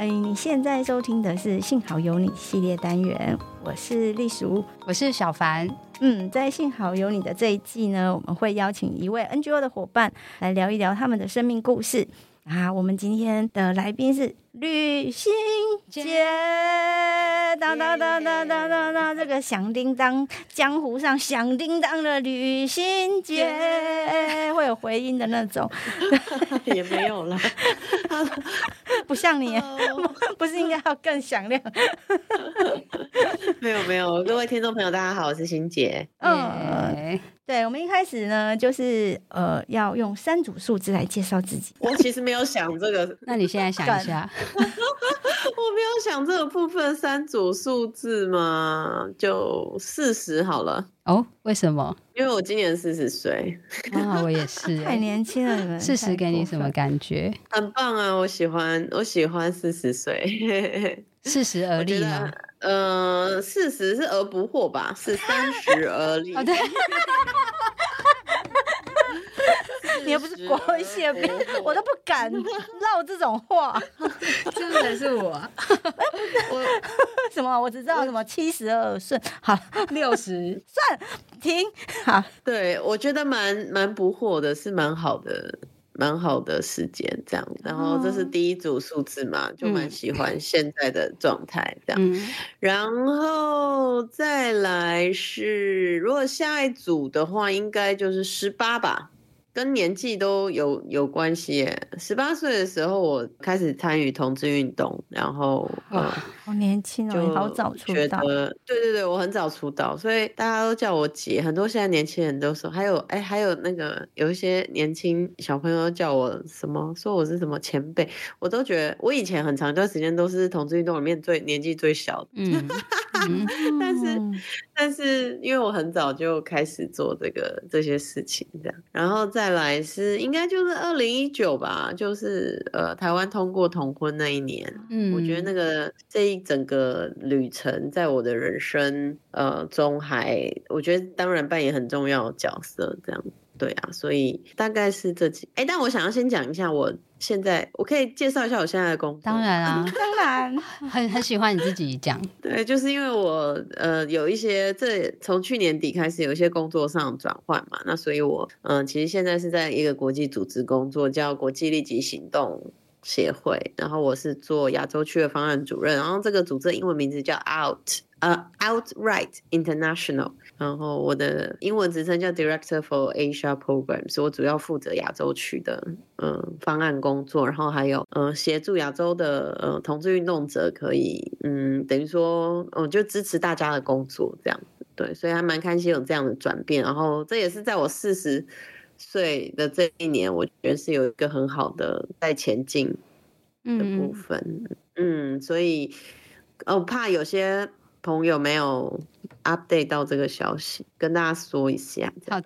哎，你现在收听的是《幸好有你》系列单元，我是丽淑，我是小凡。嗯，在《幸好有你》的这一季呢，我们会邀请一位 NGO 的伙伴来聊一聊他们的生命故事。啊，我们今天的来宾是吕欣洁，当当当当当当当，这个响叮当，江湖上响叮当的吕欣洁，会有回音的那种，也没有啦，不像你，不是应该要更响亮？没有没有，各位听众朋友，大家好，我是欣姐，嗯。对，我们一开始呢，就是呃，要用三组数字来介绍自己。我其实没有想这个，那你现在想一下。我没有想这个部分三组数字嘛，就四十好了。哦，为什么？因为我今年四十岁。啊，我也是，太年轻了。你们四十给你什么感觉？很棒啊，我喜欢，我喜欢四十岁。四十而立吗？呃，四十是而不惑吧？是三十而立。哦，对。你又不是国系，我都不敢唠这种话。真的是我，我 什么？我只知道什么七十二顺，好六十算停。好，对我觉得蛮蛮不惑的，是蛮好的。蛮好的时间，这样，然后这是第一组数字嘛，就蛮喜欢现在的状态，这样，嗯、然后再来是，如果下一组的话，应该就是十八吧。跟年纪都有有关系。十八岁的时候，我开始参与同志运动，然后，好年轻哦，好早出道。对对对，我很早出道，所以大家都叫我姐。很多现在年轻人都说，还有哎，还有那个有一些年轻小朋友叫我什么，说我是什么前辈，我都觉得我以前很长一段时间都是同志运动里面最年纪最小的。嗯，但是但是因为我很早就开始做这个这些事情，这样，然后再。再来是应该就是二零一九吧，就是呃台湾通过同婚那一年，嗯，我觉得那个这一整个旅程在我的人生呃中还，我觉得当然扮演很重要的角色，这样。对啊，所以大概是这几哎，但我想要先讲一下，我现在我可以介绍一下我现在的工作。当然啊，当然，很很喜欢你自己讲。对，就是因为我呃有一些这从去年底开始有一些工作上转换嘛，那所以我嗯、呃、其实现在是在一个国际组织工作，叫国际立即行动协会，然后我是做亚洲区的方案主任，然后这个组织英文名字叫 Out。呃、Outright International，然后我的英文职称叫 Director for Asia Programs，我主要负责亚洲区的嗯方案工作，然后还有嗯协助亚洲的呃同志运动者可以嗯等于说嗯就支持大家的工作这样子，对，所以还蛮开心有这样的转变，然后这也是在我四十岁的这一年，我觉得是有一个很好的在前进的部分，嗯，嗯，所以我怕有些。朋友没有 update 到这个消息，跟大家说一下。好，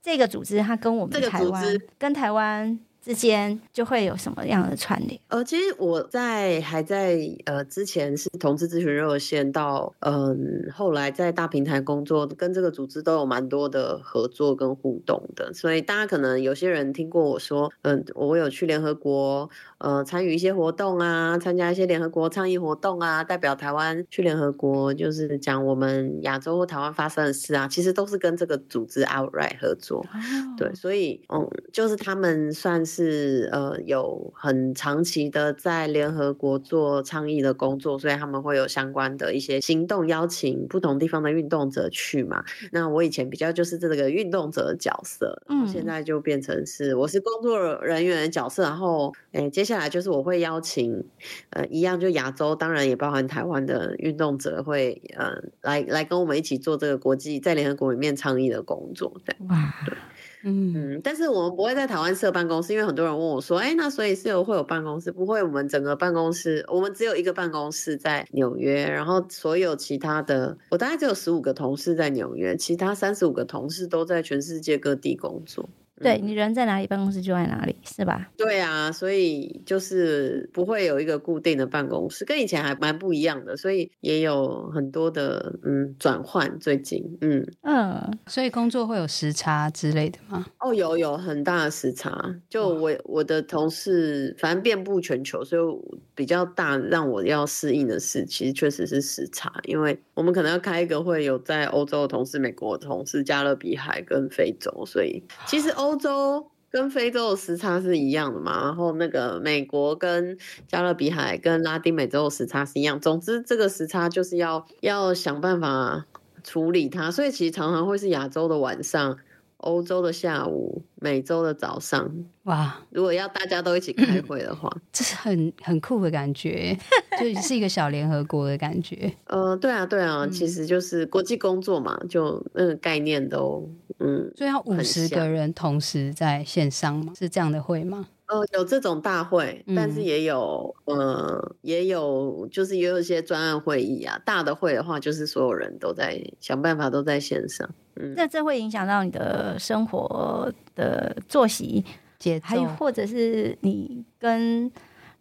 这个组织它跟我们台湾跟台湾。之间就会有什么样的串联？呃，其实我在还在呃之前是同志咨询热线，到嗯后来在大平台工作，跟这个组织都有蛮多的合作跟互动的。所以大家可能有些人听过我说，嗯，我有去联合国呃参与一些活动啊，参加一些联合国倡议活动啊，代表台湾去联合国，就是讲我们亚洲或台湾发生的事啊，其实都是跟这个组织 Outright 合作。Oh. 对，所以嗯，就是他们算是。是呃有很长期的在联合国做倡议的工作，所以他们会有相关的一些行动，邀请不同地方的运动者去嘛。那我以前比较就是这个运动者的角色，嗯，现在就变成是我是工作人员的角色。然后，哎，接下来就是我会邀请呃一样就亚洲，当然也包含台湾的运动者会呃来来跟我们一起做这个国际在联合国里面倡议的工作，对，哇，对。嗯，但是我们不会在台湾设办公室，因为很多人问我说，哎，那所以是有会有办公室？不会，我们整个办公室，我们只有一个办公室在纽约，然后所有其他的，我大概只有十五个同事在纽约，其他三十五个同事都在全世界各地工作。对，你人在哪里，办公室就在哪里，是吧？对啊，所以就是不会有一个固定的办公室，跟以前还蛮不一样的，所以也有很多的嗯转换。最近，嗯嗯，所以工作会有时差之类的吗？哦，有有很大的时差。就我我的同事，反正遍布全球，所以比较大让我要适应的事，其实确实是时差，因为我们可能要开一个会，有在欧洲的同事、美国的同事、加勒比海跟非洲，所以其实欧欧洲跟非洲的时差是一样的嘛。然后那个美国跟加勒比海跟拉丁美洲的时差是一样。总之，这个时差就是要要想办法处理它，所以其实常常会是亚洲的晚上。欧洲的下午，美洲的早上，哇！如果要大家都一起开会的话，嗯、这是很很酷的感觉，就是一个小联合国的感觉。呃，对啊，对啊，嗯、其实就是国际工作嘛，就那个概念都，嗯，所以要五十个人同时在线上吗？是这样的会吗？呃，有这种大会，但是也有，嗯、呃，也有，就是也有一些专案会议啊。大的会的话，就是所有人都在想办法，都在线上。嗯，那这会影响到你的生活的作息节奏，还有或者是你跟。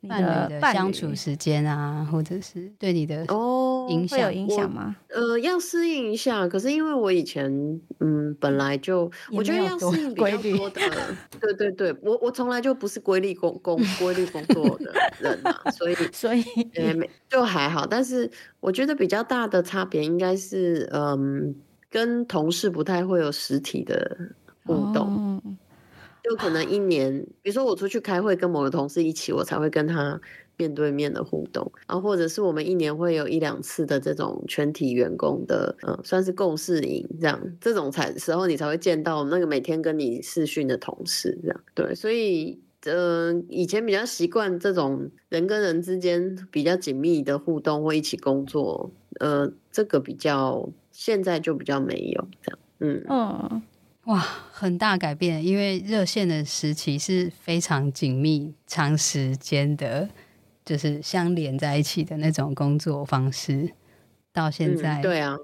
伴侣的相处时间啊，或者是对你的哦影响、oh, 会有影响吗？呃，要适应一下。可是因为我以前嗯本来就我觉得要适应比较多的，对对对，我我从来就不是规律工工规律工作的人嘛，所以 所以呃就还好。但是我觉得比较大的差别应该是嗯跟同事不太会有实体的互动。Oh. 就可能一年，比如说我出去开会，跟某个同事一起，我才会跟他面对面的互动，然后或者是我们一年会有一两次的这种全体员工的，嗯，算是共事营这样，这种才时候你才会见到那个每天跟你视讯的同事这样，对，所以，呃，以前比较习惯这种人跟人之间比较紧密的互动或一起工作，呃，这个比较现在就比较没有这样，嗯。嗯。哇，很大改变，因为热线的时期是非常紧密、长时间的，就是相连在一起的那种工作方式。到现在，嗯、对啊，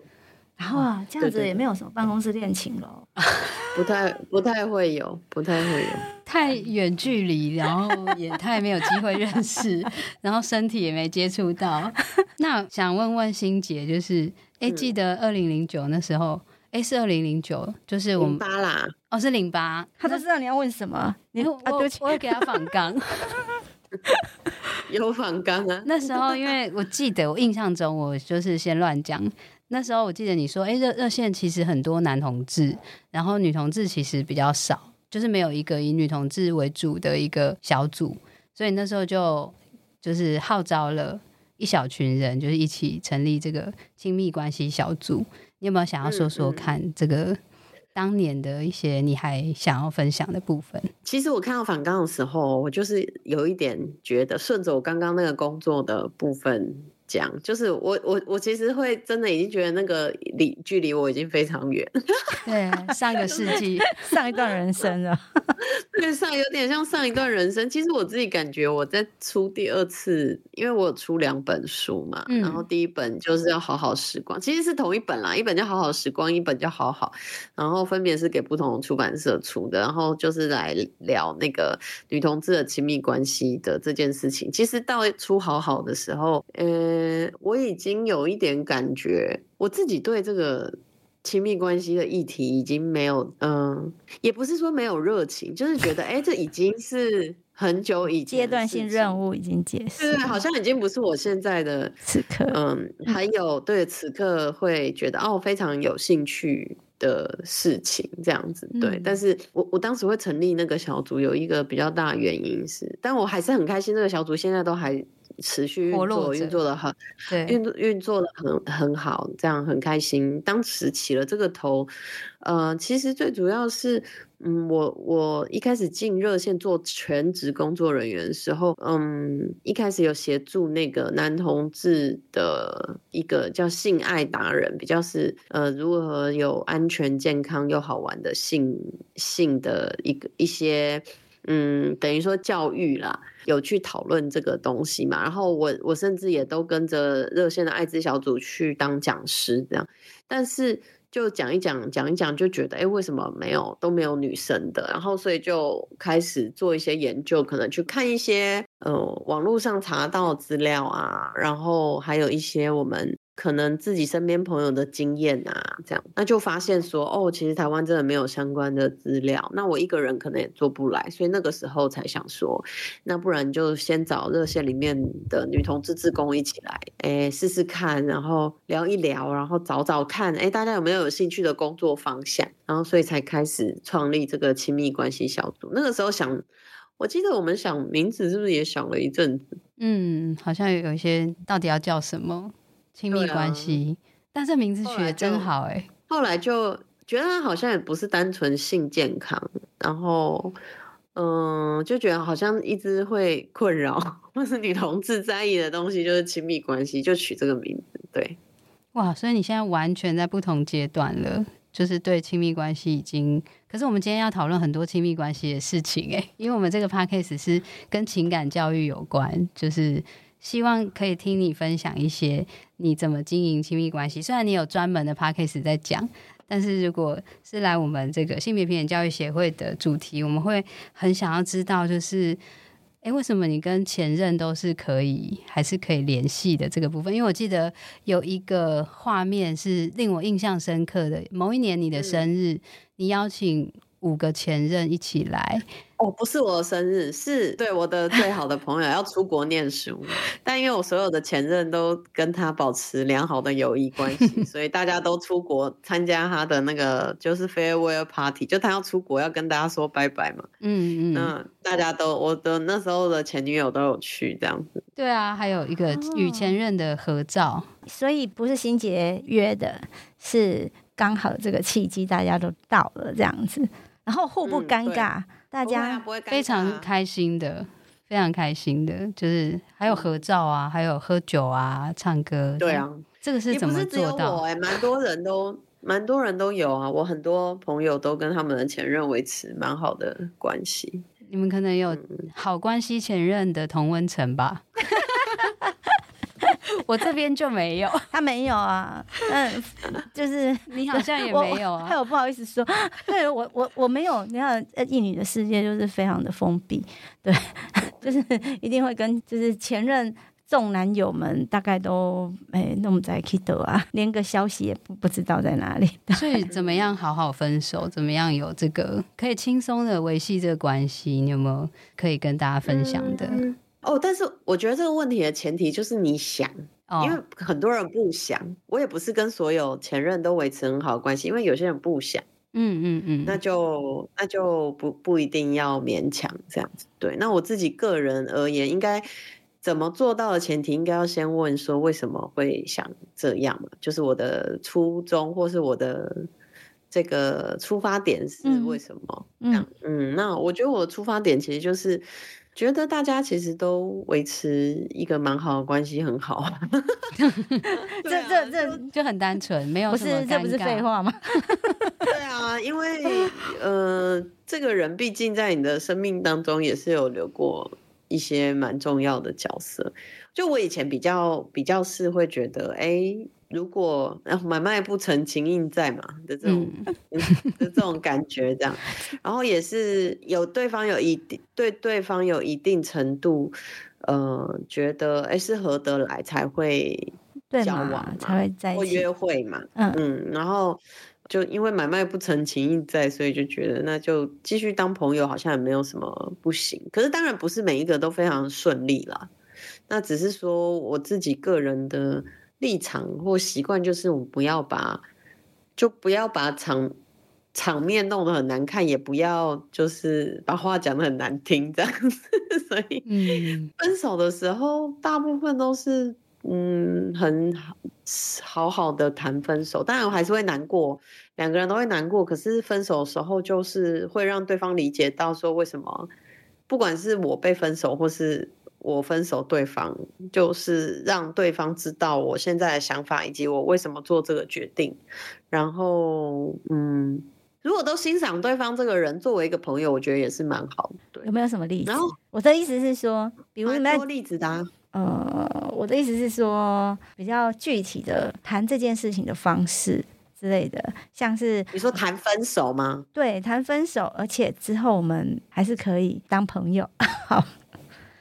然后啊，这样子也没有什么办公室恋情了，不太不太会有，不太会有，太远距离，然后也太没有机会认识，然后身体也没接触到。那想问问欣姐，就是哎，记得二零零九那时候。A 是二零零九，就是我们八啦。哦，是零八，他都知道你要问什么。你我我会给他访纲，有访纲啊。那时候，因为我记得，我印象中，我就是先乱讲。那时候我记得你说，哎，热热线其实很多男同志，然后女同志其实比较少，就是没有一个以女同志为主的一个小组，所以那时候就就是号召了一小群人，就是一起成立这个亲密关系小组。你有没有想要说说看这个当年的一些你还想要分享的部分？其实我看到访纲的时候，我就是有一点觉得顺着我刚刚那个工作的部分。讲就是我我我其实会真的已经觉得那个离距离我已经非常远，对，上个世纪上一段人生了，对，上有点像上一段人生。其实我自己感觉我在出第二次，因为我有出两本书嘛，嗯、然后第一本就是要好好时光，其实是同一本啦，一本叫好好时光，一本叫好好，然后分别是给不同出版社出的，然后就是来聊那个女同志的亲密关系的这件事情。其实到出好好的时候，嗯。呃，我已经有一点感觉，我自己对这个亲密关系的议题已经没有，嗯、呃，也不是说没有热情，就是觉得，哎，这已经是很久以前阶段性任务已经结束，对，好像已经不是我现在的此刻，嗯，还有对此刻会觉得哦，非常有兴趣的事情这样子，对，嗯、但是我我当时会成立那个小组，有一个比较大的原因是，但我还是很开心，这个小组现在都还。持续运作，运作的很，对，运运作的很很好，这样很开心。当时起了这个头，呃，其实最主要是，嗯，我我一开始进热线做全职工作人员的时候，嗯，一开始有协助那个男同志的一个叫性爱达人，比较是呃如何有安全、健康又好玩的性性的一个一些。嗯，等于说教育啦，有去讨论这个东西嘛。然后我我甚至也都跟着热线的艾滋小组去当讲师这样。但是就讲一讲讲一讲，就觉得哎，为什么没有都没有女生的？然后所以就开始做一些研究，可能去看一些呃网络上查到资料啊，然后还有一些我们可能自己身边朋友的经验啊，这样，那就发现说，哦，其实台湾真的没有相关的资料，那我一个人可能也做不来，所以那个时候才想说，那不然就先找热线里面的女同志志工一起来，哎，试试看，然后聊一聊，然后找找看，哎，大家有没有有兴趣的工作方向，然后所以才开始创立这个亲密关系小组。那个时候想，我记得我们想名字是不是也想了一阵子？嗯，好像有一些到底要叫什么？亲密关系，啊、但这名字取得真好哎。后来就觉得他好像也不是单纯性健康，然后嗯，就觉得好像一直会困扰或是女同志在意的东西，就是亲密关系，就取这个名字。对，哇，所以你现在完全在不同阶段了，就是对亲密关系已经。可是我们今天要讨论很多亲密关系的事情哎，因为我们这个 podcast 是跟情感教育有关，就是。希望可以听你分享一些你怎么经营亲密关系。虽然你有专门的 p a c k a g e 在讲，但是如果是来我们这个性别平等教育协会的主题，我们会很想要知道，就是，诶，为什么你跟前任都是可以还是可以联系的这个部分？因为我记得有一个画面是令我印象深刻的，某一年你的生日，嗯、你邀请五个前任一起来。哦，不是我的生日，是对我的最好的朋友要出国念书，但因为我所有的前任都跟他保持良好的友谊关系，所以大家都出国参加他的那个就是 farewell party，就他要出国要跟大家说拜拜嘛。嗯嗯，那大家都我的那时候的前女友都有去这样子。对啊，还有一个与前任的合照，哦，所以不是心杰约的，是刚好这个契机大家都到了这样子，然后互不尴尬。嗯大家非常开心的，非常开心的，就是还有合照啊，还有喝酒啊，唱歌。对啊，这个是怎么做到？哎，蛮多人都蛮多人都有啊，我很多朋友都跟他们的前任维持蛮好的关系。你们可能有好关系前任的同温层吧？我这边就没有，他没有啊。嗯，就是你好像也没有啊。还有不好意思说，对我我我没有。你看，一女的世界就是非常的封闭，对，就是一定会跟就是前任众男友们大概都哎弄在 Kido 啊，连个消息也不不知道在哪里。所以怎么样好好分手？怎么样有这个可以轻松的维系这个关系？你有没有可以跟大家分享的？嗯、哦，但是我觉得这个问题的前提就是你想。因为很多人不想，哦、我也不是跟所有前任都维持很好的关系，因为有些人不想，嗯嗯嗯，那就那就不不一定要勉强这样子。对，那我自己个人而言，应该怎么做到的前提，应该要先问说为什么会想这样嘛？就是我的初衷，或是我的这个出发点是为什么？嗯嗯，嗯，那我觉得我的出发点其实就是。觉得大家其实都维持一个蛮好的关系，很好。这这这就很单纯，没有。不是，这不是废话吗？对啊，因为呃，这个人毕竟在你的生命当中也是有留过一些蛮重要的角色。就我以前比较比较是会觉得，哎。如果买卖不成，情印在嘛的这种、嗯、的这种感觉，这样，然后也是有对方有一定对对方有一定程度，呃，觉得哎是合得来才会交往嘛，才会在一起，会约会嘛，嗯嗯，然后就因为买卖不成，情印在，所以就觉得那就继续当朋友，好像也没有什么不行。可是当然不是每一个都非常顺利啦，那只是说我自己个人的。立场或习惯就是，我们不要把，就不要把场场面弄得很难看，也不要就是把话讲得很难听这样子。所以，分手的时候大部分都是嗯很好好的谈分手，当然我还是会难过，两个人都会难过。可是分手的时候就是会让对方理解到说，为什么不管是我被分手或是。我分手，对方就是让对方知道我现在的想法以及我为什么做这个决定。然后，嗯，如果都欣赏对方这个人，作为一个朋友，我觉得也是蛮好的。对，有没有什么例子？然后我的意思是说，比如蛮多例子的啊。呃，我的意思是说，比较具体的谈这件事情的方式之类的，像是你说谈分手吗？对，谈分手，而且之后我们还是可以当朋友。好。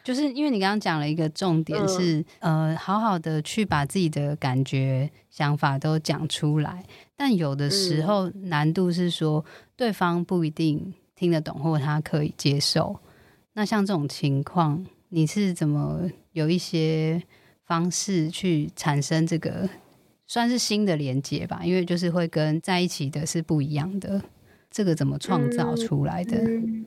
就是因为你刚刚讲了一个重点是，嗯、呃，好好的去把自己的感觉、想法都讲出来，但有的时候难度是说对方不一定听得懂，或他可以接受。那像这种情况，你是怎么有一些方式去产生这个算是新的连接吧？因为就是会跟在一起的是不一样的，这个怎么创造出来的？嗯嗯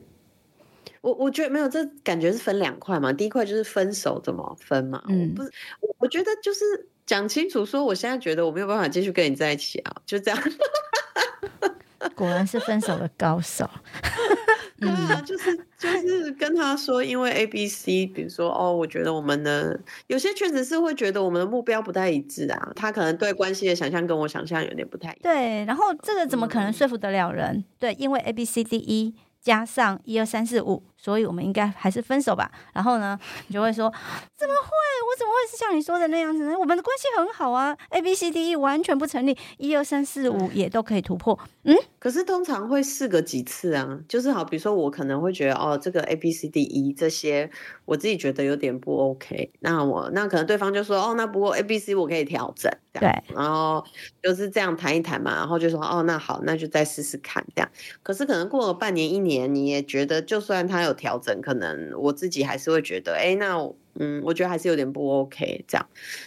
我我觉得没有，这感觉是分两块嘛。第一块就是分手怎么分嘛。嗯，不是，我我觉得就是讲清楚，说我现在觉得我没有办法继续跟你在一起啊，就这样。果然是分手的高手。对啊，就是就是跟他说，因为 A、B、C，比如说哦，我觉得我们的有些确实是会觉得我们的目标不太一致啊。他可能对关系的想象跟我想象有点不太一样。对，然后这个怎么可能说服得了人？嗯、对，因为 A、B、C、D、E。加上一二三四五，所以我们应该还是分手吧。然后呢，你就会说：怎么会？我怎么会是像你说的那样子呢？我们的关系很好啊，A B C D E 完全不成立，一二三四五也都可以突破。嗯，可是通常会试个几次啊，就是好，比如说我可能会觉得哦，这个 A B C D E 这些我自己觉得有点不 OK，那我那可能对方就说哦，那不过 A B C 我可以调整。对，然后就是这样谈一谈嘛，然后就说哦，那好，那就再试试看这样。可是可能过了半年一年，你也觉得就算他有调整，可能我自己还是会觉得，哎，那。嗯，我觉得还是有点不 OK 这样，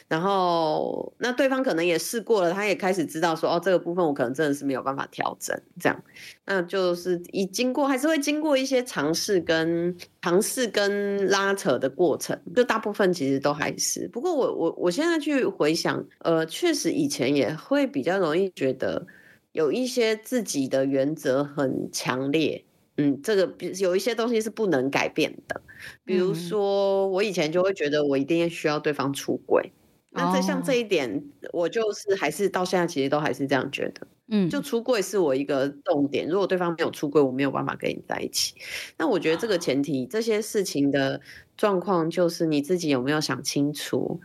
然后那对方可能也试过了，他也开始知道说，哦，这个部分我可能真的是没有办法调整这样，那就是一经过还是会经过一些尝试跟尝试跟拉扯的过程，就大部分其实都还是。不过我我我现在去回想，呃，确实以前也会比较容易觉得有一些自己的原则很强烈。嗯，这个有一些东西是不能改变的，比如说我以前就会觉得我一定需要对方出轨，嗯、那这像这一点，我就是还是到现在其实都还是这样觉得，嗯，就出轨是我一个重点，如果对方没有出轨，我没有办法跟你在一起。那我觉得这个前提，这些事情的状况就是你自己有没有想清楚，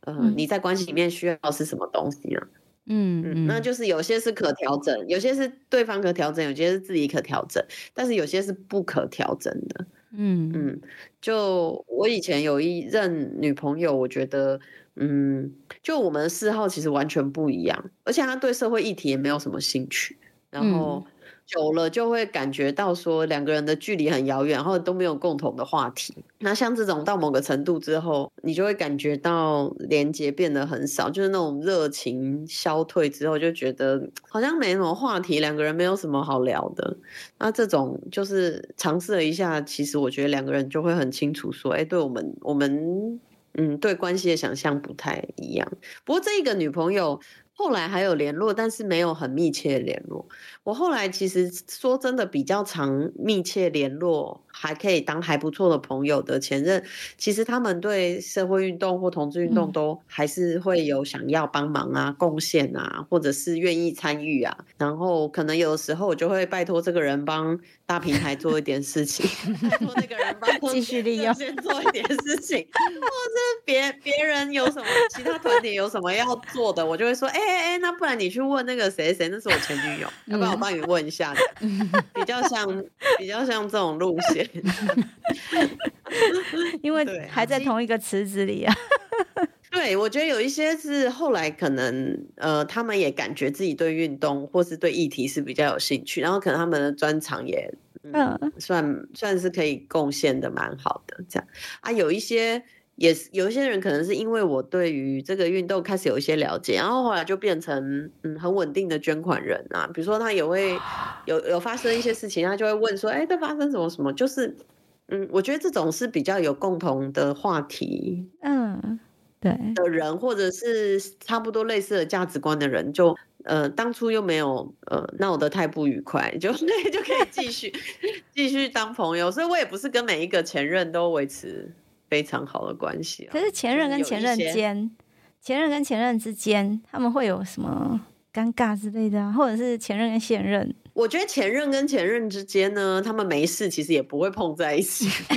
呃，嗯、你在关系里面需要是什么东西呢？嗯嗯，那就是有些是可调整，有些是对方可调整，有些是自己可调整，但是有些是不可调整的。嗯嗯，就我以前有一任女朋友，我觉得，嗯，就我们的嗜好其实完全不一样，而且她对社会议题也没有什么兴趣，然后。嗯久了就会感觉到说两个人的距离很遥远，然后都没有共同的话题。那像这种到某个程度之后，你就会感觉到连接变得很少，就是那种热情消退之后，就觉得好像没什么话题，两个人没有什么好聊的。那这种就是尝试了一下，其实我觉得两个人就会很清楚说，哎，对我们，我们嗯，对关系的想象不太一样。不过这一个女朋友。后来还有联络，但是没有很密切联络。我后来其实说真的比较常密切联络，还可以当还不错的朋友的前任，其实他们对社会运动或同志运动都还是会有想要帮忙啊、贡献啊，或者是愿意参与啊。然后可能有的时候我就会拜托这个人帮大平台做一点事情，拜托那个人帮继续利用先做一点事情，或者别别人有什么其他团体有什么要做的，我就会说，哎。哎哎，那不然你去问那个谁谁，那是我前女友，要不然我帮你问一下的，比较像比较像这种路线，因为还在同一个池子里啊。对，我觉得有一些是后来可能呃，他们也感觉自己对运动或是对议题是比较有兴趣，然后可能他们的专长也嗯，算算是可以贡献的蛮好的这样啊，有一些。也是有一些人可能是因为我对于这个运动开始有一些了解，然后后来就变成嗯很稳定的捐款人啊。比如说他也会有有发生一些事情，他就会问说：“哎，这发生什么什么？”就是嗯，我觉得这种是比较有共同的话题，嗯，对的人，或者是差不多类似的价值观的人，就呃当初又没有呃闹得太不愉快，就 那就可以继续继续当朋友。所以我也不是跟每一个前任都维持。非常好的关系，可是前任跟前任间，前任跟前任之间，他们会有什么尴尬之类的啊？或者是前任跟现任？我觉得前任跟前任之间呢，他们没事，其实也不会碰在一起。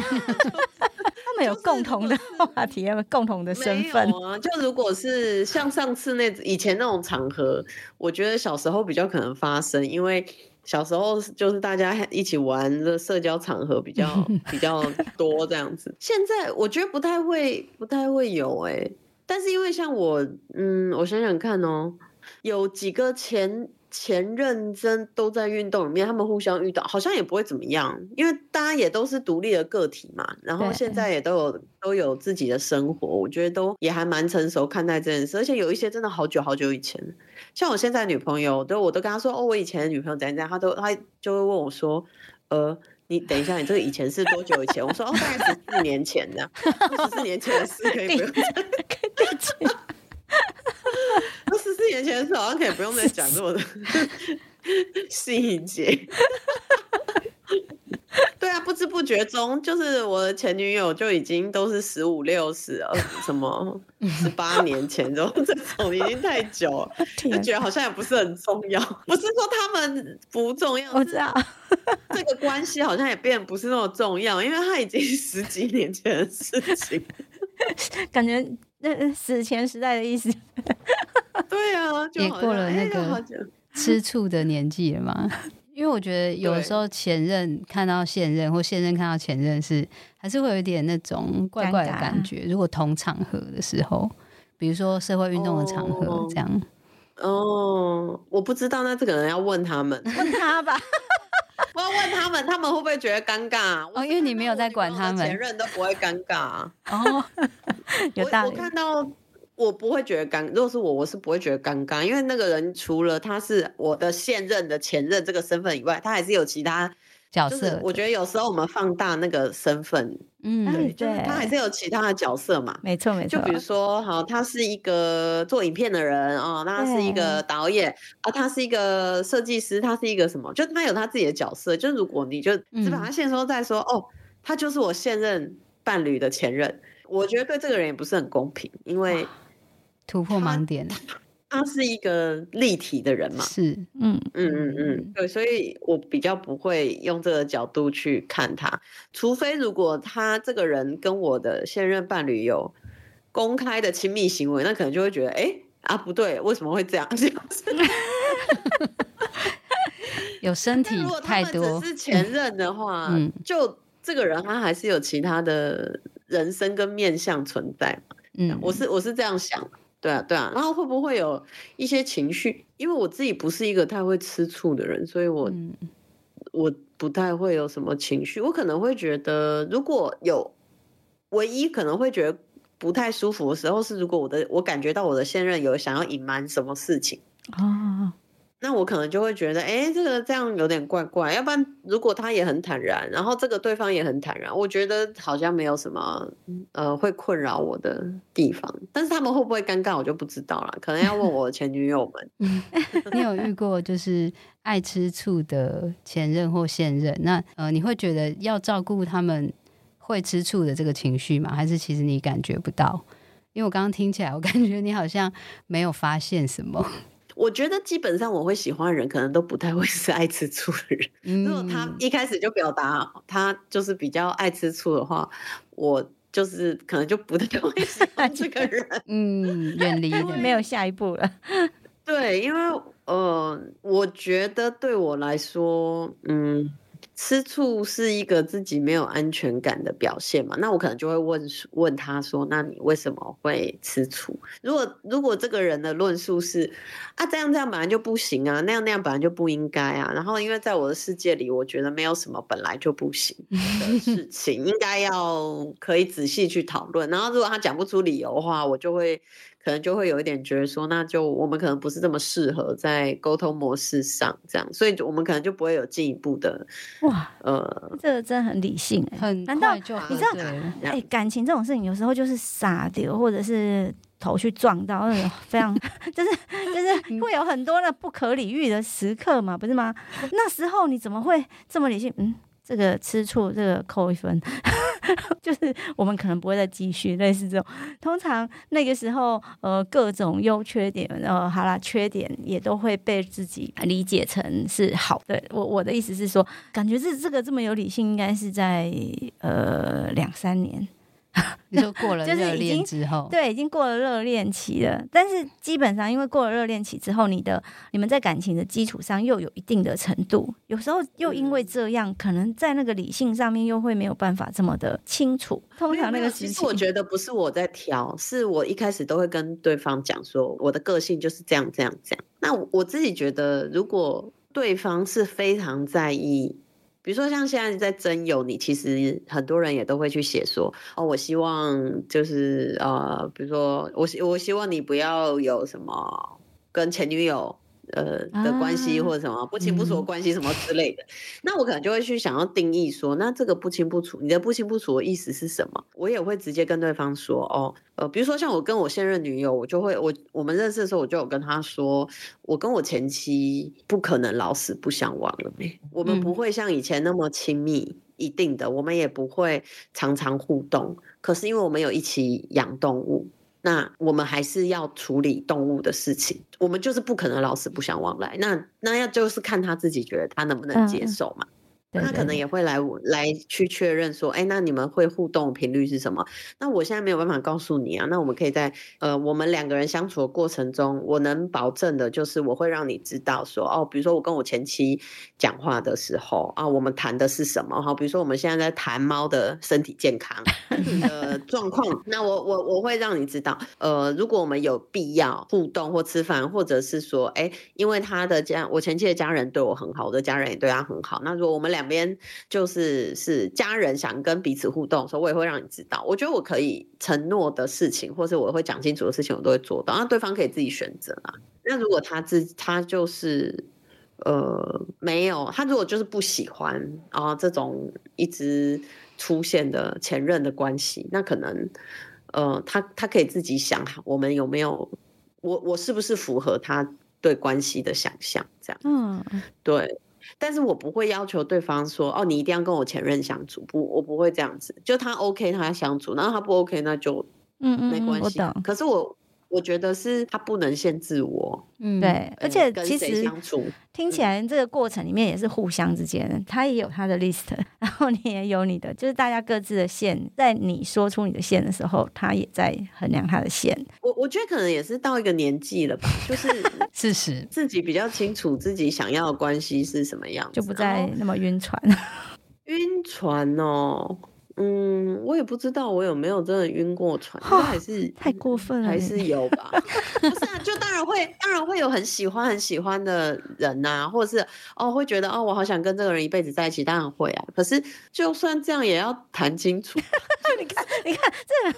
他们有共同的话题，他们共同的身份啊。就如果是像上次那以前那种场合，我觉得小时候比较可能发生，因为。小时候就是大家一起玩的社交场合比较 比较多这样子。现在我觉得不太会，不太会有哎、欸。但是因为像我，嗯，我想想看哦，有几个前。前任真都在运动里面，他们互相遇到好像也不会怎么样，因为大家也都是独立的个体嘛。然后现在也都有都有自己的生活，我觉得都也还蛮成熟看待这件事。而且有一些真的好久好久以前，像我现在女朋友，都我都跟她说哦，我以前的女朋友怎样怎样，她都她就会问我说，呃，你等一下，你这个以前是多久以前？我说哦，大概十四年前这样，十四年前的事可以不用讲。那十四年前的事好像可以不用再讲这么多 细节。对啊，不知不觉中，就是我的前女友就已经都是十五六十了，什么 十八年前，这种 这种已经太久了，就觉得好像也不是很重要。不是说他们不重要，我知道这个关系好像也变不是那么重要，因为他已经十几年前的事情，感觉。那史前时代的意思，对啊，也过了那个吃醋的年纪了嘛。因为我觉得有时候前任看到现任，或现任看到前任，是还是会有一点那种怪怪的感觉。如果同场合的时候，比如说社会运动的场合这样。哦，我不知道，那这个人要问他们，问他吧。我要问他们，他们会不会觉得尴尬？哦，因为你没有在管他们，前任都不会尴尬。哦，有道理。我看到我不会觉得尴，如果是我，我是不会觉得尴尬，因为那个人除了他是我的现任的前任这个身份以外，他还是有其他。角色，我觉得有时候我们放大那个身份，嗯，对，就是他还是有其他的角色嘛，没错没错。就比如说，好，他是一个做影片的人哦，那他是一个导演啊，他是一个设计师，他是一个什么？就他有他自己的角色。就如果你就只把他现说再说，哦，他就是我现任伴侣的前任，我觉得对这个人也不是很公平，因为突破盲点。他是一个立体的人嘛？是，嗯嗯嗯嗯，对，所以我比较不会用这个角度去看他，除非如果他这个人跟我的现任伴侣有公开的亲密行为，那可能就会觉得，哎啊不对，为什么会这样？有身体太多。如果他们只是前任的话，嗯，就这个人他还是有其他的人生跟面相存在嘛？嗯，我是我是这样想。对啊，对啊，然后会不会有一些情绪？因为我自己不是一个太会吃醋的人，所以我、嗯、我不太会有什么情绪。我可能会觉得，如果有唯一可能会觉得不太舒服的时候，是如果我的我感觉到我的现任有想要隐瞒什么事情啊。那我可能就会觉得，哎，这个这样有点怪怪。要不然，如果他也很坦然，然后这个对方也很坦然，我觉得好像没有什么呃会困扰我的地方。但是他们会不会尴尬，我就不知道了。可能要问我前女友们。你有遇过就是爱吃醋的前任或现任？那呃，你会觉得要照顾他们会吃醋的这个情绪吗？还是其实你感觉不到？因为我刚刚听起来，我感觉你好像没有发现什么。我觉得基本上我会喜欢的人，可能都不太会是爱吃醋的人。嗯、如果他一开始就表达他就是比较爱吃醋的话，我就是可能就不太会喜 欢这个人。嗯，远 离，没有下一步了。对，因为呃，我觉得对我来说，嗯。吃醋是一个自己没有安全感的表现嘛？那我可能就会问问他说：“那你为什么会吃醋？”如果如果这个人的论述是啊，这样这样本来就不行啊，那样那样本来就不应该啊。然后因为在我的世界里，我觉得没有什么本来就不行 的事情，应该要可以仔细去讨论。然后如果他讲不出理由的话，我就会。可能就会有一点觉得说，那就我们可能不是这么适合在沟通模式上这样，所以我们可能就不会有进一步的哇，呃，这个真的很理性，很难道你知道？哎、欸，感情这种事情有时候就是傻掉，或者是头去撞到那种非常，就是就是会有很多的不可理喻的时刻嘛，不是吗？那时候你怎么会这么理性？嗯。这个吃醋，这个扣一分，就是我们可能不会再继续类似这种。通常那个时候，呃，各种优缺点，呃，好啦，缺点也都会被自己理解成是好的。我我的意思是说，感觉这这个这么有理性，应该是在呃两三年 你说过了热恋之后，对，已经过了热恋期了。但是基本上，因为过了热恋期之后，你的你们在感情的基础上又有一定的程度，有时候又因为这样，可能在那个理性上面又会没有办法这么的清楚。通常那个其实我觉得不是我在挑，是我一开始都会跟对方讲说，我的个性就是这样这样这样。那我自己觉得，如果对方是非常在意。比如说，像现在在征友，你其实很多人也都会去写说，哦，我希望就是呃，比如说我希我希望你不要有什么跟前女友。呃的关系或者什么不清不楚的关系什么之类的，那我可能就会去想要定义说，那这个不清不楚，你的不清不楚的意思是什么？我也会直接跟对方说，哦，呃，比如说像我跟我现任女友，我就会我我们认识的时候，我就有跟她说，我跟我前妻不可能老死不相往了，我们不会像以前那么亲密，一定的，我们也不会常常互动，可是因为我们有一起养动物。那我们还是要处理动物的事情，我们就是不可能老死不相往来。那那要就是看他自己觉得他能不能接受嘛。嗯他可能也会来来去确认说，哎，那你们会互动频率是什么？那我现在没有办法告诉你啊。那我们可以在呃，我们两个人相处的过程中，我能保证的就是我会让你知道说，哦，比如说我跟我前妻讲话的时候啊，我们谈的是什么？哈，比如说我们现在在谈猫的身体健康 的状况，那我我我会让你知道，呃，如果我们有必要互动或吃饭，或者是说，哎，因为他的家，我前妻的家人对我很好，我的家人也对他很好，那如果我们两边就是是家人想跟彼此互动的时候，我也会让你知道。我觉得我可以承诺的事情，或是我会讲清楚的事情，我都会做到。那对方可以自己选择啊。那如果他自他就是呃没有，他如果就是不喜欢啊这种一直出现的前任的关系，那可能呃他他可以自己想，我们有没有我我是不是符合他对关系的想象？这样，嗯，对。但是我不会要求对方说，哦，你一定要跟我前任相处，不，我不会这样子。就他 OK，他相处，然后他不 OK，那就嗯嗯没关系。可是我。我觉得是他不能限制我，嗯，对，而且其实听起来这个过程里面也是互相之间，他也有他的 list，然后你也有你的，就是大家各自的线，在你说出你的线的时候，他也在衡量他的线。我我觉得可能也是到一个年纪了吧，就是 事实，自己比较清楚自己想要的关系是什么样，就不再那么晕船。晕船哦。嗯，我也不知道我有没有真的晕过船，应该还是太过分了，还是有吧？不是啊，就当然会，当然会有很喜欢很喜欢的人呐、啊，或者是哦，会觉得哦，我好想跟这个人一辈子在一起，当然会啊。可是就算这样，也要谈清楚。你看，你看，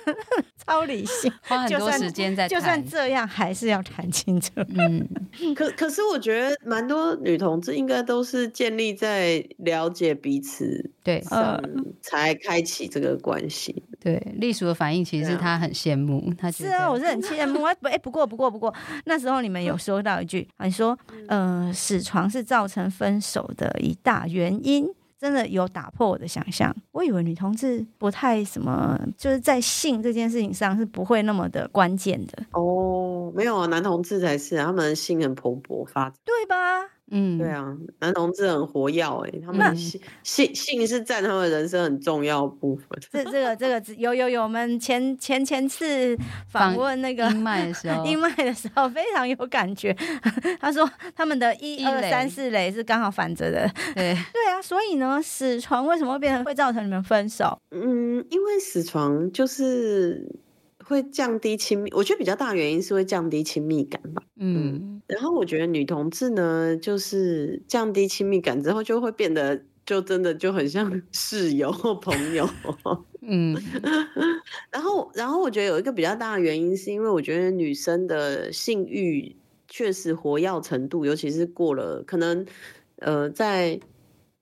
这 超理性，花很多时间在谈，就算这样，还是要谈清楚。嗯，可可是我觉得蛮多女同志应该都是建立在了解彼此对呃才开。启这个关系，对隶属的反应其实是他很羡慕，他是啊，我是很 羡慕哎，不过不过不过，那时候你们有说到一句，你说，呃，死床是造成分手的一大原因，真的有打破我的想象。我以为女同志不太什么，就是在性这件事情上是不会那么的关键的。哦，没有啊，男同志才是，他们性很蓬勃发展，对吧？嗯，对啊，男同志很活跃哎，他们性性性是占他们人生很重要的部分。这这个这个有有有，我们前前前次访问那个阴麦的时候，的时候非常有感觉。他说他们的一二三四垒是刚好反着的。对 对啊，所以呢，死床为什么会变成会造成你们分手？嗯，因为死床就是。会降低亲密，我觉得比较大的原因是会降低亲密感吧。嗯，嗯，然后我觉得女同志呢，就是降低亲密感之后，就会变得就真的就很像 室友或朋友。嗯，然后然后我觉得有一个比较大的原因，是因为我觉得女生的性欲确实活跃程度，尤其是过了可能呃在。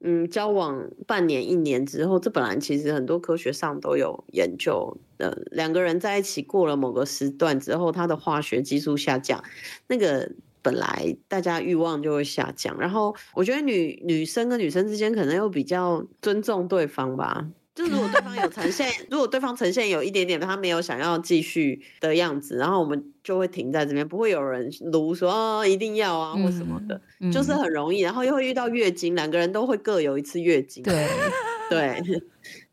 嗯，交往半年、一年之后，这本来其实很多科学上都有研究的。两个人在一起过了某个时段之后，他的化学激素下降，那个本来大家欲望就会下降。然后我觉得女女生跟女生之间可能又比较尊重对方吧。就如果对方有呈现，如果对方呈现有一点点他没有想要继续的样子，然后我们就会停在这边，不会有人如说哦一定要啊或什么的，就是很容易，然后又会遇到月经，两个人都会各有一次月经，对 对，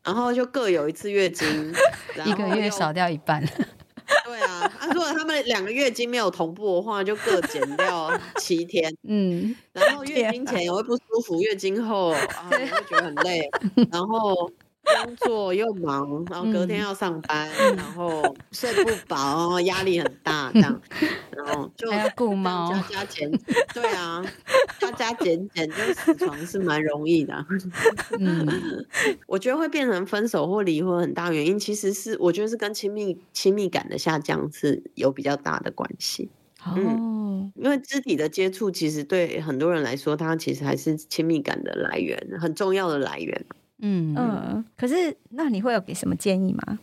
然后就各有一次月经，一个月少掉一半。对啊，啊，如果他们两个月经没有同步的话，就各减掉 七天。嗯，然后月经前也会不舒服，月经后啊 也会觉得很累，然后。工作又忙，然后隔天要上班，嗯、然后 睡不饱，压力很大，这样，然后就还要顾猫，加加减，对啊，加加减减，就死床是蛮容易的。嗯，我觉得会变成分手或离婚很大原因，其实是我觉得是跟亲密亲密感的下降是有比较大的关系。哦、嗯，因为肢体的接触，其实对很多人来说，它其实还是亲密感的来源，很重要的来源。嗯嗯，可是那你会有给什么建议吗？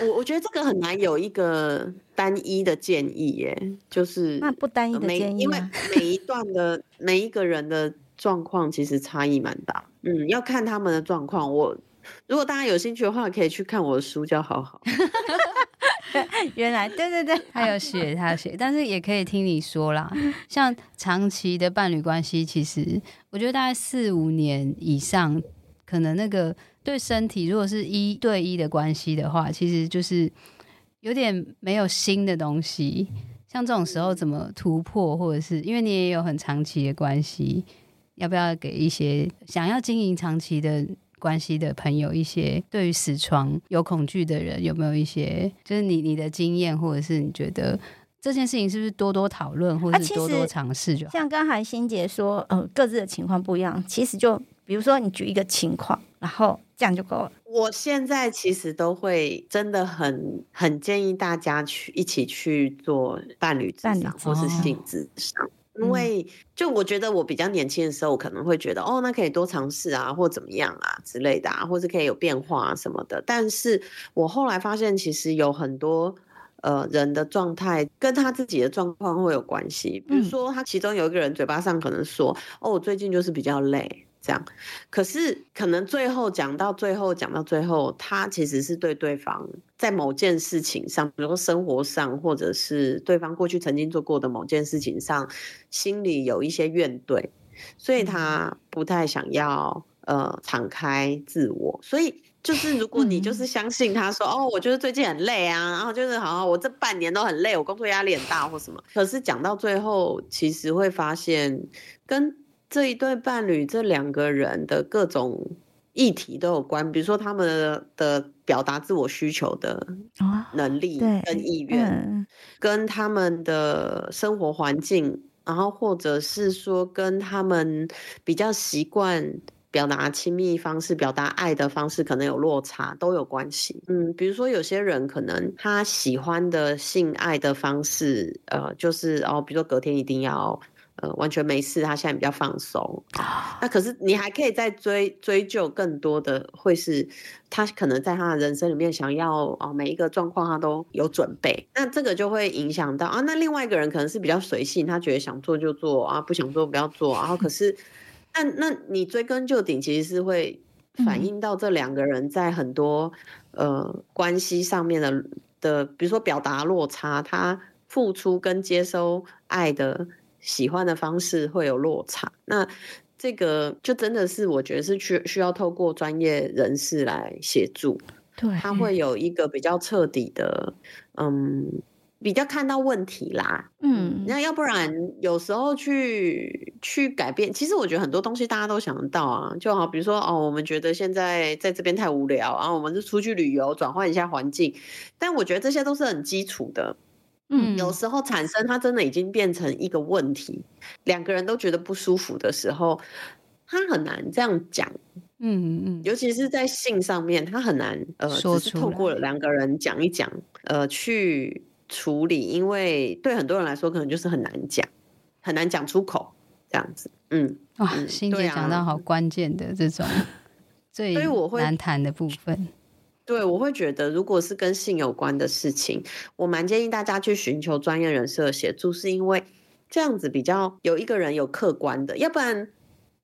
我我觉得这个很难有一个单一的建议耶，就是那不单一的建议，因为每一段的 每一个人的状况其实差异蛮大。嗯，要看他们的状况。我如果大家有兴趣的话，可以去看我的书，叫《好好》。原来对对对，他 有写，他有写，但是也可以听你说啦。像长期的伴侣关系，其实我觉得大概四五年以上。可能那个对身体，如果是一对一的关系的话，其实就是有点没有新的东西。像这种时候怎么突破，或者是因为你也有很长期的关系，要不要给一些想要经营长期的关系的朋友一些对于死床有恐惧的人，有没有一些就是你你的经验，或者是你觉得这件事情是不是多多讨论，或者是多多尝试就好？像刚才欣姐说，呃，各自的情况不一样，其实就。比如说，你举一个情况，然后这样就够了。我现在其实都会真的很很建议大家去一起去做伴侣咨商或是性咨商，哦、因为就我觉得我比较年轻的时候，我可能会觉得哦，那可以多尝试啊，或怎么样啊之类的啊，或是可以有变化啊什么的。但是我后来发现，其实有很多呃人的状态跟他自己的状况会有关系。比如说，他其中有一个人嘴巴上可能说，哦，我最近就是比较累。这样，可是可能最后讲到最后，讲到最后，他其实是对对方在某件事情上，比如说生活上，或者是对方过去曾经做过的某件事情上，心里有一些怨怼，所以他不太想要呃敞开自我。所以就是如果你就是相信他说哦，我就是最近很累啊，然后就是好像我这半年都很累，我工作压力很大或什么，可是讲到最后，其实会发现跟。这一对伴侣，这两个人的各种议题都有关，比如说他们的表达自我需求的能力跟意愿，跟他们的生活环境，然后或者是说跟他们比较习惯表达亲密方式、表达爱的方式可能有落差，都有关系。嗯，比如说有些人可能他喜欢的性爱的方式，呃，就是哦，比如说隔天一定要。呃，完全没事，他现在比较放松。那可是你还可以再追追究更多的，会是他可能在他的人生里面想要哦，每一个状况他都有准备。那这个就会影响到啊。那另外一个人可能是比较随性，他觉得想做就做啊，不想做不要做。然后可是，那那你追根究底，其实是会反映到这两个人在很多呃关系上面的的，比如说表达落差，他付出跟接收爱的。喜欢的方式会有落差，那这个就真的是我觉得是需需要透过专业人士来协助，对，他会。有一个比较彻底的，嗯，比较看到问题啦，嗯，那要不然有时候去去改变，其实我觉得很多东西大家都想得到啊，就好比如说哦，我们觉得现在在这边太无聊，然后我们就出去旅游，转换一下环境，但我觉得这些都是很基础的。嗯，有时候产生，它真的已经变成一个问题，两个人都觉得不舒服的时候，他很难这样讲。嗯嗯，尤其是在性上面，他很难呃，只是透过两个人讲一讲，呃，去处理，因为对很多人来说，可能就是很难讲，很难讲出口这样子。嗯，哇，欣姐讲到好关键的这种 最难谈的部分。对，我会觉得，如果是跟性有关的事情，我蛮建议大家去寻求专业人士的协助，是因为这样子比较有一个人有客观的，要不然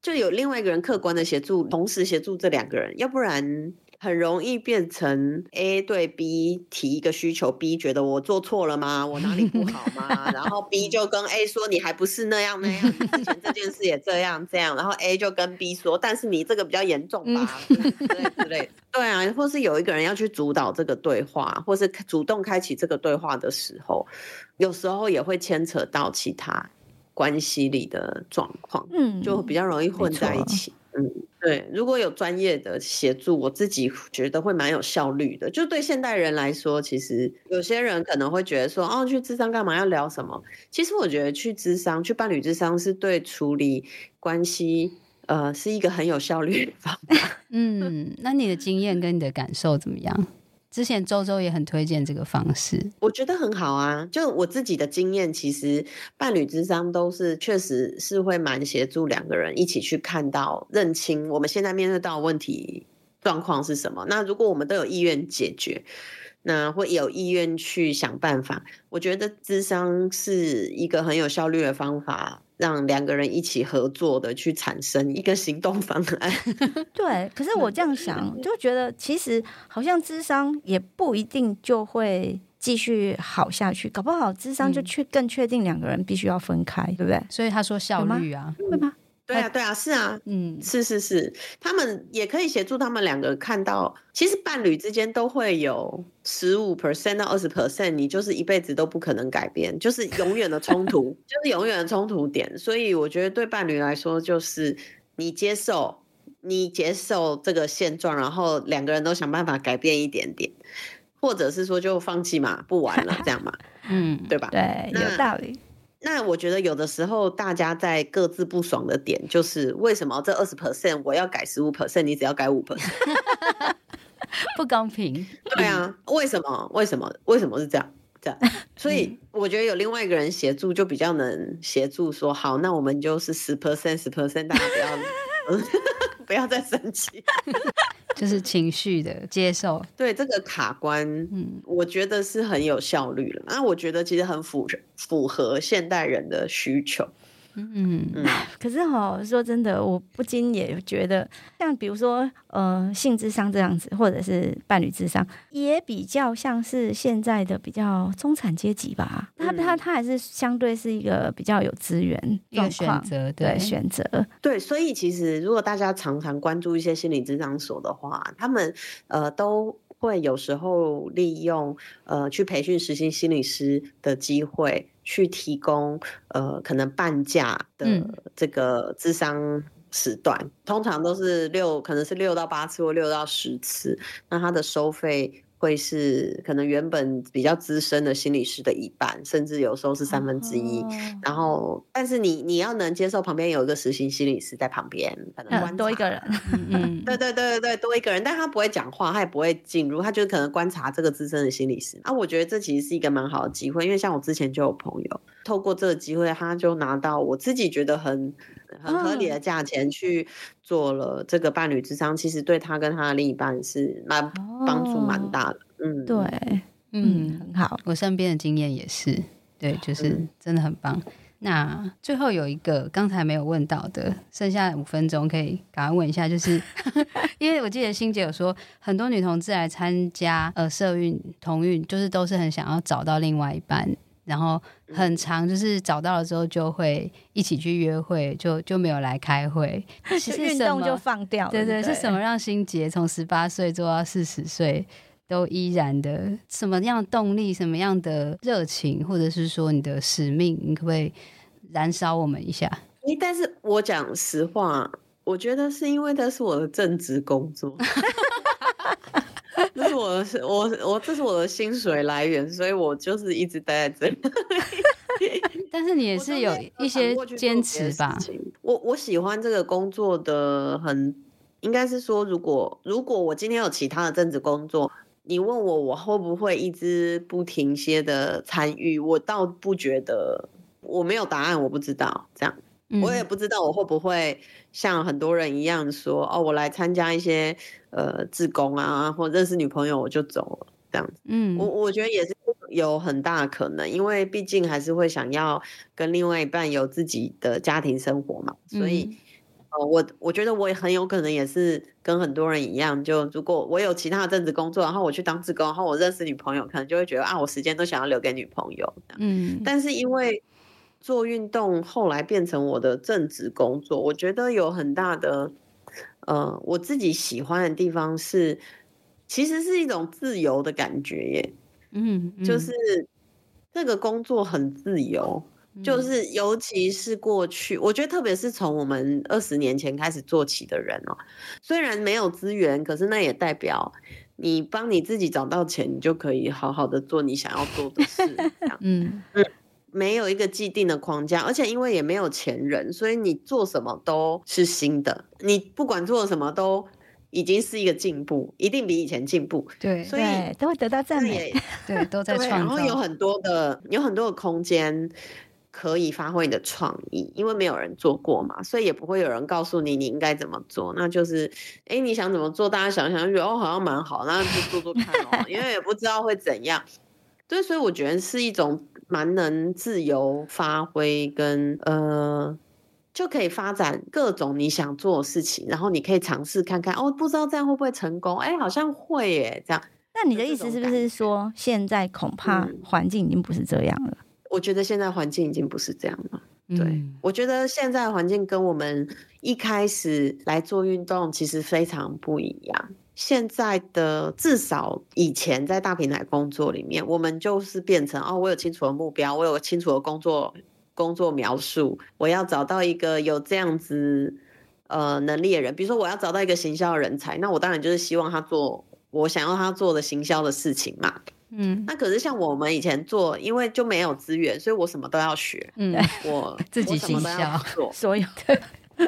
就有另外一个人客观的协助，同时协助这两个人，要不然很容易变成 A 对 B 提一个需求，B 觉得我做错了吗？我哪里不好吗？然后 B 就跟 A 说，你还不是那样那样，之前这件事也这样这样。然后 A 就跟 B 说，但是你这个比较严重吧，之类之类。对啊，或是有一个人要去主导这个对话，或是主动开启这个对话的时候，有时候也会牵扯到其他关系里的状况，嗯，就比较容易混在一起。嗯，对，如果有专业的协助，我自己觉得会蛮有效率的。就对现代人来说，其实有些人可能会觉得说，哦，去智商干嘛？要聊什么？其实我觉得去智商，去伴侣智商是对处理关系，呃，是一个很有效率的方法。嗯，那你的经验跟你的感受怎么样？之前周周也很推荐这个方式，我觉得很好啊。就我自己的经验，其实伴侣之商都是确实是会蛮协助两个人一起去看到、认清我们现在面对到问题状况是什么。那如果我们都有意愿解决，那会有意愿去想办法。我觉得智商是一个很有效率的方法。让两个人一起合作的去产生一个行动方案。对，可是我这样想，就觉得其实好像智商也不一定就会继续好下去，搞不好智商就确更确定两个人必须要分开，对不对？所以他说效率啊，会吗？对啊，对啊，是啊，嗯，是是是，他们也可以协助他们两个看到，其实伴侣之间都会有十五 percent 到二十 percent，你就是一辈子都不可能改变，就是永远的冲突，就是永远的冲突点。所以我觉得对伴侣来说，就是你接受，你接受这个现状，然后两个人都想办法改变一点点，或者是说就放弃嘛，不玩了这样嘛，嗯，对吧？对，有道理。那我觉得有的时候大家在各自不爽的点，就是为什么这二十 percent 我要改十五 percent，你只要改五 percent，不公平。对啊，为什么？为什么？为什么是这样？这样？所以我觉得有另外一个人协助，就比较能协助说，好，那我们就是十 percent，十 percent，大家不要，不要再生气。就是情绪的接受，对这个卡关，嗯，我觉得是很有效率了。那我觉得其实很符符合现代人的需求。嗯嗯，可是哈，说真的，我不禁也觉得，像比如说，呃，性智商这样子，或者是伴侣智商，也比较像是现在的比较中产阶级吧。他他他还是相对是一个比较有资源一个选择，对，对选择。对，所以其实如果大家常常关注一些心理智商所的话，他们呃都。会有时候利用呃去培训实习心理师的机会，去提供呃可能半价的这个智商时段，嗯、通常都是六可能是六到八次或六到十次，那它的收费。会是可能原本比较资深的心理师的一半，甚至有时候是三分之一。Oh. 然后，但是你你要能接受旁边有一个实习心理师在旁边，可能多一个人。嗯，对对对对对，多一个人，但他不会讲话，他也不会进入，他就可能观察这个资深的心理师。啊，我觉得这其实是一个蛮好的机会，因为像我之前就有朋友透过这个机会，他就拿到我自己觉得很。很合理的价钱去做了这个伴侣之商，其实对他跟他的另一半是蛮帮助蛮大的。嗯，对，嗯，很好。我身边的经验也是，对，就是真的很棒。那最后有一个刚才没有问到的，剩下五分钟可以赶快问一下，就是 因为我记得欣姐有说，很多女同志来参加呃社运同运，就是都是很想要找到另外一半。然后很长，就是找到了之后就会一起去约会，就就没有来开会。其实运动就放掉了。对对，是什么让心杰从十八岁做到四十岁都依然的什么样的动力，什么样的热情，或者是说你的使命，你可不可以燃烧我们一下？但是我讲实话，我觉得是因为那是我的正职工作。这是我的，我我这是我的薪水来源，所以我就是一直待在这里。但是你也是有一些坚持吧？我我喜欢这个工作的很，应该是说，如果如果我今天有其他的政治工作，你问我我会不会一直不停歇的参与，我倒不觉得，我没有答案，我不知道这样。我也不知道我会不会像很多人一样说哦，我来参加一些呃自工啊，或认识女朋友我就走了。这样子。嗯，我我觉得也是有很大可能，因为毕竟还是会想要跟另外一半有自己的家庭生活嘛，所以呃，我我觉得我也很有可能也是跟很多人一样，就如果我有其他的正职工作，然后我去当自工，然后我认识女朋友，可能就会觉得啊，我时间都想要留给女朋友。嗯，但是因为做运动后来变成我的正职工作，我觉得有很大的呃，我自己喜欢的地方是，其实是一种自由的感觉耶。嗯，嗯就是这个工作很自由。就是，尤其是过去，我觉得特别是从我们二十年前开始做起的人哦，虽然没有资源，可是那也代表你帮你自己找到钱，你就可以好好的做你想要做的事。嗯 嗯，没有一个既定的框架，而且因为也没有前人，所以你做什么都是新的。你不管做什么，都已经是一个进步，一定比以前进步。对，所以都会得到赞美。对，都 在创造。然后有很多的，有很多的空间。可以发挥你的创意，因为没有人做过嘛，所以也不会有人告诉你你应该怎么做。那就是，哎，你想怎么做？大家想想，觉得哦，好像蛮好，那就做做看哦。因为也不知道会怎样，对，所以我觉得是一种蛮能自由发挥跟呃，就可以发展各种你想做的事情，然后你可以尝试看看哦，不知道这样会不会成功？哎，好像会耶，这样。那你的意思是不是说，现在恐怕环境已经不是这样了？我觉得现在环境已经不是这样了。对，嗯、我觉得现在环境跟我们一开始来做运动其实非常不一样。现在的至少以前在大平台工作里面，我们就是变成哦，我有清楚的目标，我有个清楚的工作工作描述，我要找到一个有这样子呃能力的人，比如说我要找到一个行销人才，那我当然就是希望他做我想要他做的行销的事情嘛。嗯，那可是像我们以前做，因为就没有资源，所以我什么都要学。嗯，我 自己行销做所有的。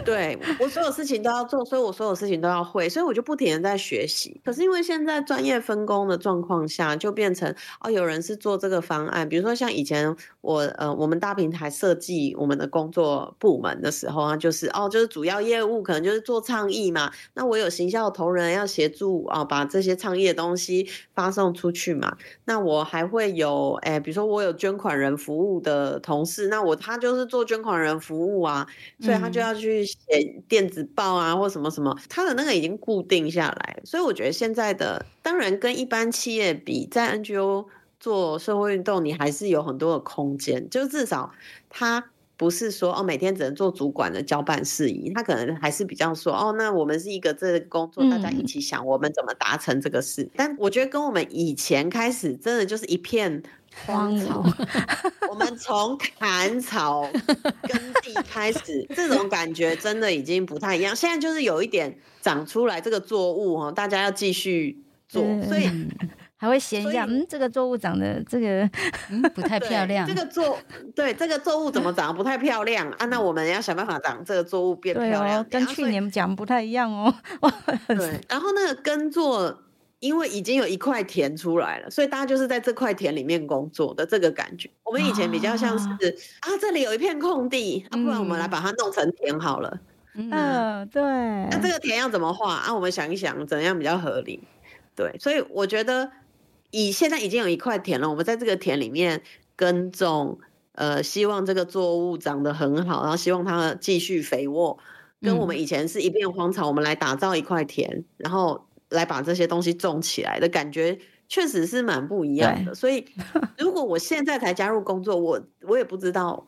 对，我所有事情都要做，所以我所有事情都要会，所以我就不停的在学习。可是因为现在专业分工的状况下，就变成哦，有人是做这个方案，比如说像以前我呃，我们大平台设计我们的工作部门的时候啊，就是哦，就是主要业务可能就是做倡议嘛，那我有行销的同仁要协助啊、哦，把这些倡议的东西发送出去嘛。那我还会有哎，比如说我有捐款人服务的同事，那我他就是做捐款人服务啊，所以他就要去。写电子报啊，或什么什么，他的那个已经固定下来，所以我觉得现在的当然跟一般企业比，在 NGO 做社会运动，你还是有很多的空间，就至少他不是说哦，每天只能做主管的交办事宜，他可能还是比较说哦，那我们是一个这个工作，大家一起想我们怎么达成这个事。嗯、但我觉得跟我们以前开始，真的就是一片。荒草，从砍草 耕地开始，这种感觉真的已经不太一样。现在就是有一点长出来这个作物哈，大家要继续做，所以 还会嫌一下，嗯，这个作物长得这个嗯不太漂亮。这个作对这个作物怎么长得不太漂亮啊？那我们要想办法让这个作物变漂亮，哦、跟去年讲不太一样哦。对，然后那个耕作。因为已经有一块田出来了，所以大家就是在这块田里面工作的这个感觉。我们以前比较像是啊，啊，这里有一片空地，啊，不然我们来把它弄成田好了。嗯，呃、对。那这个田要怎么画啊？我们想一想，怎样比较合理？对，所以我觉得以现在已经有一块田了，我们在这个田里面耕种，呃，希望这个作物长得很好，然后希望它继续肥沃。跟我们以前是一片荒草，我们来打造一块田，然后。来把这些东西种起来的感觉，确实是蛮不一样的。所以，如果我现在才加入工作，我我也不知道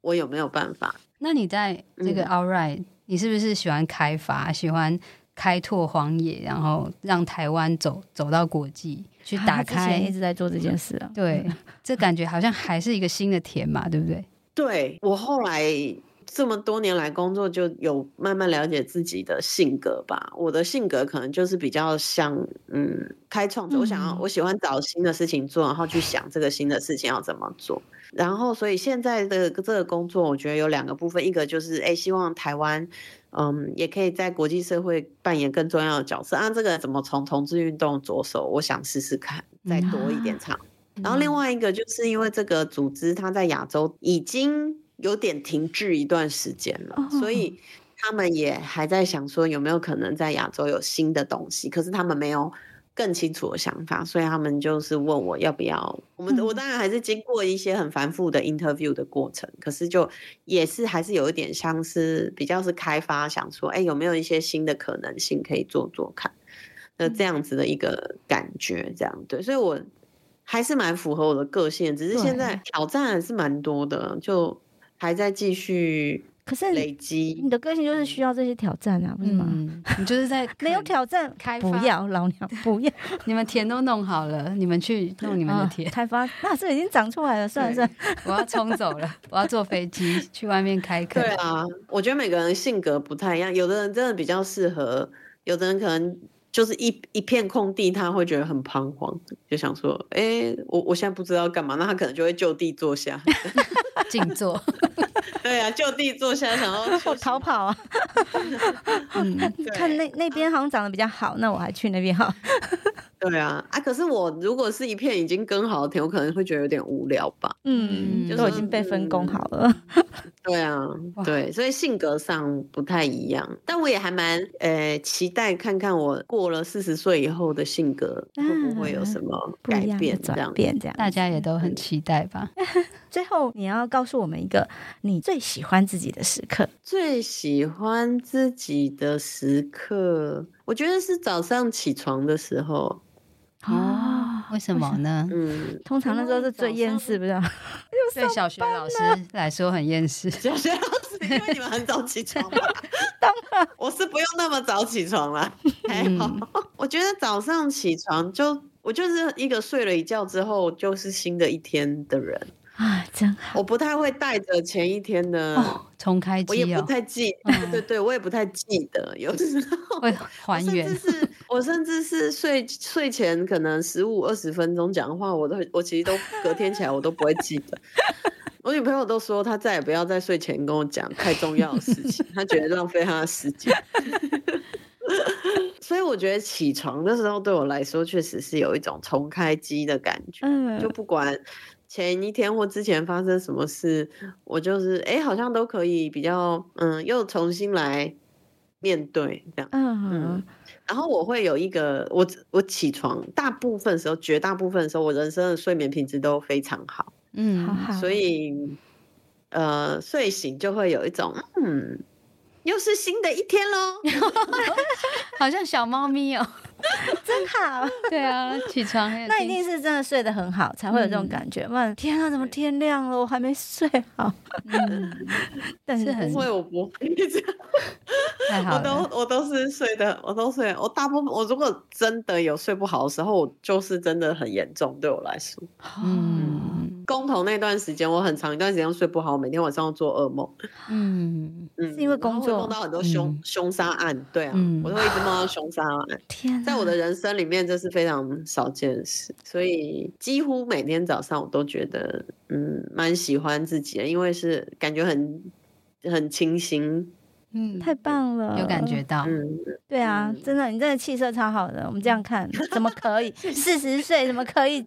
我有没有办法。那你在这个 All Right，、你是不是喜欢开发，喜欢开拓荒野，然后让台湾走走到国际去打开？啊、一直在做这件事啊。对，这感觉好像还是一个新的田嘛，对不对？对，我后来。这么多年来工作，就有慢慢了解自己的性格吧。我的性格可能就是比较像，嗯，开创者。我想要，我喜欢找新的事情做，然后去想这个新的事情要怎么做。然后，所以现在的这个工作，我觉得有两个部分，一个就是，哎，希望台湾，嗯，也可以在国际社会扮演更重要的角色啊。这个怎么从同志运动着手？我想试试看，再多一点长。然后另外一个就是因为这个组织它在亚洲已经。有点停滞一段时间了，oh. 所以他们也还在想说有没有可能在亚洲有新的东西，可是他们没有更清楚的想法，所以他们就是问我要不要。我们我当然还是经过一些很繁复的 interview 的过程，可是就也是还是有一点像是比较是开发，想说，哎，有没有一些新的可能性可以做做看，那这样子的一个感觉，这样对，所以我还是蛮符合我的个性，只是现在挑战还是蛮多的，就还在继续。可是累积，你的个性就是需要这些挑战啊，不是吗？嗯、你就是在 没有挑战开发，不要老娘不要，你们田都弄好了，你们去弄你们的田、哦、开发，那这已经长出来了，算了算了，我要冲走了，我要坐飞机 去外面开课。对啊，我觉得每个人性格不太一样，有的人真的比较适合，有的人可能就是一一片空地，他会觉得很彷徨，就想说，哎、欸，我我现在不知道干嘛，那他可能就会就地坐下，静坐。对啊，就地坐下，想要逃跑啊！嗯，看那那边好像长得比较好，那我还去那边好。对啊，啊，可是我如果是一片已经耕好的田，我可能会觉得有点无聊吧。嗯，就是、都已经被分工好了。嗯、对啊，对，所以性格上不太一样，但我也还蛮呃期待看看我过了四十岁以后的性格会不会有什么改变，这样变这样，大家也都很期待吧。最后，你要告诉我们一个你最喜欢自己的时刻。最喜欢自己的时刻，我觉得是早上起床的时候。哦，为什么呢？嗯，通常那时候是最厌世，不是？对小学老师 来说很厌世。小学老师，因为你们很早起床嘛。当然，我是不用那么早起床了。还好，我觉得早上起床就我就是一个睡了一觉之后就是新的一天的人。啊，真好！我不太会带着前一天的重开机，我也不太记，对对对，我也不太记得，有时候 会还原。甚至是 我甚至是睡睡前可能十五二十分钟讲话，我都我其实都隔天起来我都不会记得。我女朋友都说她再也不要在睡前跟我讲太重要的事情，她觉得浪费她的时间。所以我觉得起床的时候对我来说确实是有一种重开机的感觉，嗯，就不管。前一天或之前发生什么事，我就是哎、欸，好像都可以比较嗯，又重新来面对这样。嗯嗯。然后我会有一个，我我起床大部分时候，绝大部分的时候，我人生的睡眠品质都非常好。嗯，好好。所以呃，睡醒就会有一种嗯，又是新的一天喽，好像小猫咪哦。真好，对啊，起床那一定是真的睡得很好，才会有这种感觉。问、嗯、天啊，怎么天亮了，我还没睡好？嗯，但是很不会，我不会这样。太好了，我都我都是睡的，我都睡。我大部分我如果真的有睡不好的时候，我就是真的很严重，对我来说。嗯，工头那段时间，我很长一段时间睡不好，我每天晚上都做噩梦。嗯嗯，是因为工作梦到很多凶凶杀案，对啊，嗯、我都会一直梦到凶杀案。天。在我的人生里面，这是非常少见的事，所以几乎每天早上我都觉得，嗯，蛮喜欢自己的，因为是感觉很很清新，嗯，太棒了，有感觉到，嗯，对啊，真的，你真的气色超好的，我们这样看 怎么可以？四十岁怎么可以？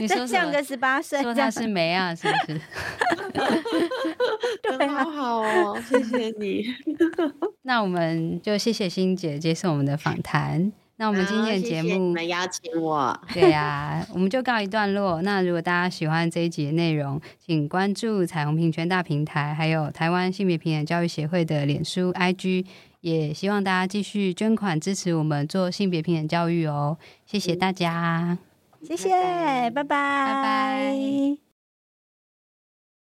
你 说像个十八岁？说他是没啊？是不是？对啊，好好哦，谢谢你。那我们就谢谢欣姐接受我们的访谈。那我们今天的节目，谢谢你们邀请我。对呀、啊，我们就告一段落。那如果大家喜欢这一集的内容，请关注彩虹平权大平台，还有台湾性别平等教育协会的脸书、IG。也希望大家继续捐款支持我们做性别平等教育哦。谢谢大家，谢谢，拜拜，拜拜。